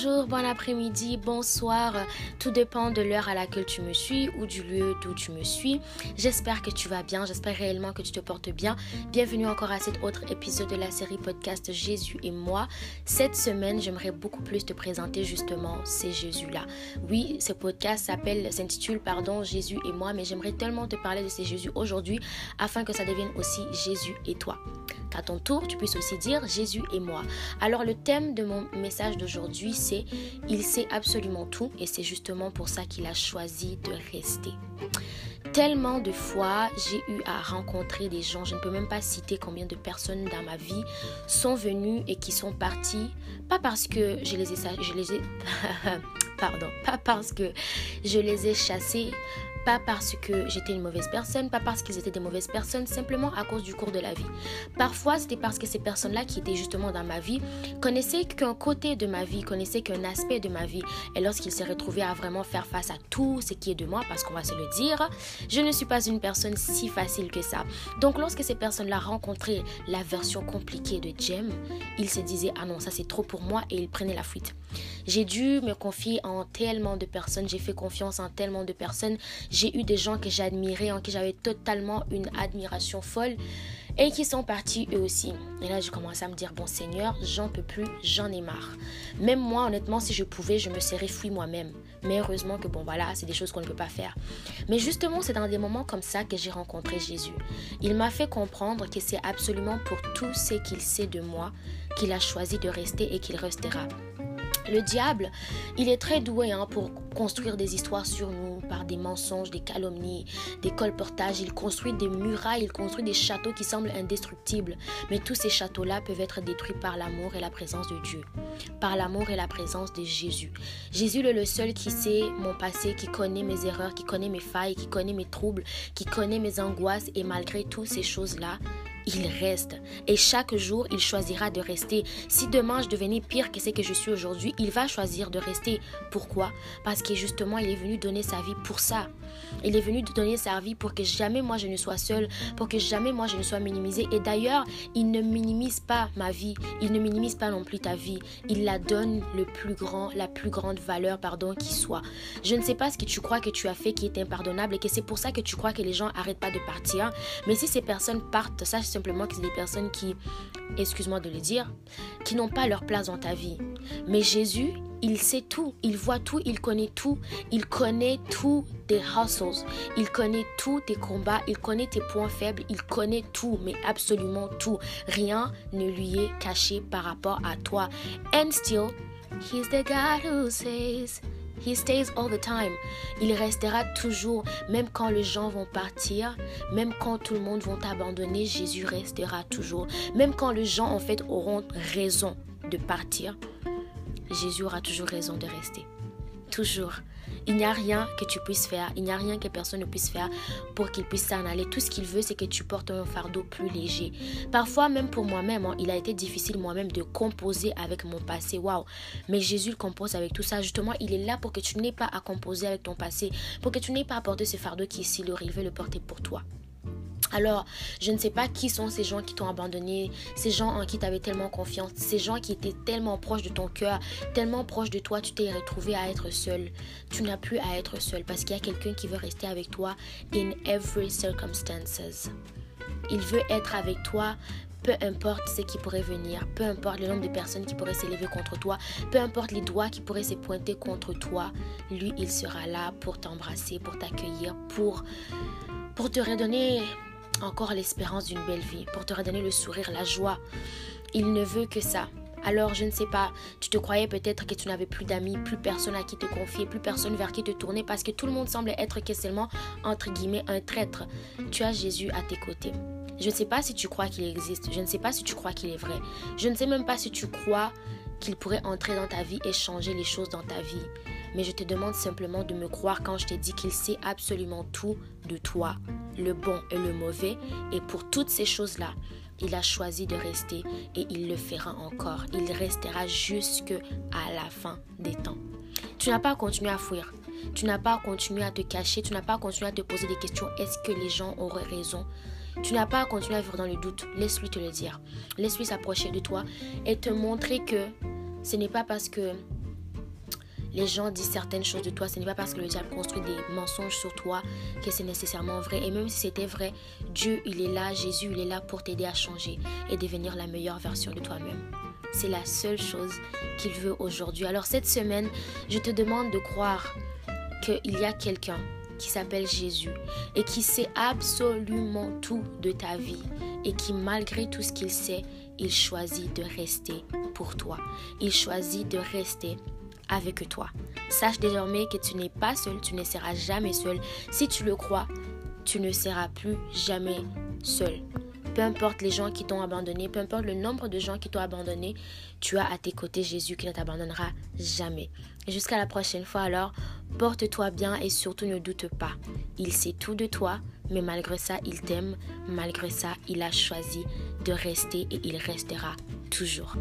bonjour, bon après-midi, bonsoir. Tout dépend de l'heure à laquelle tu me suis ou du lieu d'où tu me suis. J'espère que tu vas bien, j'espère réellement que tu te portes bien. Bienvenue encore à cet autre épisode de la série podcast Jésus et moi. Cette semaine, j'aimerais beaucoup plus te présenter justement ces Jésus-là. Oui, ce podcast s'appelle, s'intitule, pardon, Jésus et moi, mais j'aimerais tellement te parler de ces Jésus aujourd'hui afin que ça devienne aussi Jésus et toi qu'à ton tour, tu puisses aussi dire Jésus et moi. Alors le thème de mon message d'aujourd'hui, Il sait absolument tout et c'est justement pour ça qu'il a choisi de rester. Tellement de fois, j'ai eu à rencontrer des gens, je ne peux même pas citer combien de personnes dans ma vie sont venues et qui sont parties, pas parce que je les ai, je les ai pardon, pas parce que je les ai pas parce que j'étais une mauvaise personne, pas parce qu'ils étaient des mauvaises personnes, simplement à cause du cours de la vie. Parfois, c'était parce que ces personnes-là qui étaient justement dans ma vie connaissaient qu'un côté de ma vie, connaissaient qu'un aspect de ma vie. Et lorsqu'ils se retrouvaient à vraiment faire face à tout ce qui est de moi, parce qu'on va se le dire, je ne suis pas une personne si facile que ça. Donc, lorsque ces personnes-là rencontraient la version compliquée de Jem, ils se disaient, ah non, ça c'est trop pour moi, et ils prenaient la fuite. J'ai dû me confier en tellement de personnes, j'ai fait confiance en tellement de personnes, j'ai eu des gens que j'admirais, en qui j'avais totalement une admiration folle et qui sont partis eux aussi. Et là, j'ai commencé à me dire, bon Seigneur, j'en peux plus, j'en ai marre. Même moi, honnêtement, si je pouvais, je me serais fui moi-même. Mais heureusement que, bon, voilà, c'est des choses qu'on ne peut pas faire. Mais justement, c'est dans des moments comme ça que j'ai rencontré Jésus. Il m'a fait comprendre que c'est absolument pour tout ce qu'il sait de moi qu'il a choisi de rester et qu'il restera. Le diable, il est très doué hein, pour construire des histoires sur nous par des mensonges, des calomnies, des colportages. Il construit des murailles, il construit des châteaux qui semblent indestructibles. Mais tous ces châteaux-là peuvent être détruits par l'amour et la présence de Dieu. Par l'amour et la présence de Jésus. Jésus est le seul qui sait mon passé, qui connaît mes erreurs, qui connaît mes failles, qui connaît mes troubles, qui connaît mes angoisses. Et malgré toutes ces choses-là, il reste. Et chaque jour, il choisira de rester. Si demain je devenais pire que ce que je suis aujourd'hui, il va choisir de rester. Pourquoi? Parce que justement, il est venu donner sa vie pour ça. Il est venu donner sa vie pour que jamais moi je ne sois seule, pour que jamais moi je ne sois minimisée. Et d'ailleurs, il ne minimise pas ma vie, il ne minimise pas non plus ta vie. Il la donne le plus grand, la plus grande valeur, pardon, qui soit. Je ne sais pas ce que tu crois que tu as fait qui est impardonnable et que c'est pour ça que tu crois que les gens arrêtent pas de partir. Mais si ces personnes partent, sache simplement que c'est des personnes qui, excuse-moi de le dire, qui n'ont pas leur place dans ta vie. Mais Jésus, il sait tout, il voit tout, il connaît tout, il connaît tous tes hustles, il connaît tous tes combats, il connaît tes points faibles, il connaît tout, mais absolument tout. Rien ne lui est caché par rapport à toi. And still, he's the God who says, He stays all the time. Il restera toujours, même quand les gens vont partir, même quand tout le monde va t'abandonner, Jésus restera toujours. Même quand les gens en fait auront raison de partir, Jésus aura toujours raison de rester. Toujours. Il n'y a rien que tu puisses faire, il n'y a rien que personne ne puisse faire pour qu'il puisse s'en aller. Tout ce qu'il veut, c'est que tu portes un fardeau plus léger. Parfois, même pour moi-même, hein, il a été difficile moi-même de composer avec mon passé. Waouh! Mais Jésus compose avec tout ça. Justement, il est là pour que tu n'aies pas à composer avec ton passé, pour que tu n'aies pas à porter ce fardeau qui, s'il le il veut le porter pour toi. Alors, je ne sais pas qui sont ces gens qui t'ont abandonné, ces gens en qui tu avais tellement confiance, ces gens qui étaient tellement proches de ton cœur, tellement proches de toi, tu t'es retrouvé à être seul. Tu n'as plus à être seul parce qu'il y a quelqu'un qui veut rester avec toi in every circumstances. Il veut être avec toi peu importe ce qui pourrait venir, peu importe le nombre de personnes qui pourraient s'élever contre toi, peu importe les doigts qui pourraient se pointer contre toi, lui, il sera là pour t'embrasser, pour t'accueillir, pour, pour te redonner encore l'espérance d'une belle vie, pour te redonner le sourire, la joie. Il ne veut que ça. Alors, je ne sais pas, tu te croyais peut-être que tu n'avais plus d'amis, plus personne à qui te confier, plus personne vers qui te tourner parce que tout le monde semble être que seulement, entre guillemets, un traître. Tu as Jésus à tes côtés. Je ne sais pas si tu crois qu'il existe, je ne sais pas si tu crois qu'il est vrai, je ne sais même pas si tu crois qu'il pourrait entrer dans ta vie et changer les choses dans ta vie. Mais je te demande simplement de me croire quand je te dis qu'il sait absolument tout de toi, le bon et le mauvais. Et pour toutes ces choses-là, il a choisi de rester et il le fera encore. Il restera jusque à la fin des temps. Tu n'as pas continué à fuir. Tu n'as pas continué à te cacher. Tu n'as pas continué à te poser des questions. Est-ce que les gens auraient raison? Tu n'as pas continué à vivre dans le doute. Laisse-lui te le dire. Laisse-lui s'approcher de toi et te montrer que ce n'est pas parce que les gens disent certaines choses de toi, ce n'est pas parce que le diable construit des mensonges sur toi que c'est nécessairement vrai. Et même si c'était vrai, Dieu, il est là, Jésus, il est là pour t'aider à changer et devenir la meilleure version de toi-même. C'est la seule chose qu'il veut aujourd'hui. Alors cette semaine, je te demande de croire qu'il y a quelqu'un qui s'appelle Jésus et qui sait absolument tout de ta vie et qui malgré tout ce qu'il sait, il choisit de rester pour toi. Il choisit de rester avec toi. Sache désormais que tu n'es pas seul, tu ne seras jamais seul. Si tu le crois, tu ne seras plus jamais seul. Peu importe les gens qui t'ont abandonné, peu importe le nombre de gens qui t'ont abandonné, tu as à tes côtés Jésus qui ne t'abandonnera jamais. Jusqu'à la prochaine fois alors, porte-toi bien et surtout ne doute pas. Il sait tout de toi, mais malgré ça, il t'aime. Malgré ça, il a choisi de rester et il restera toujours.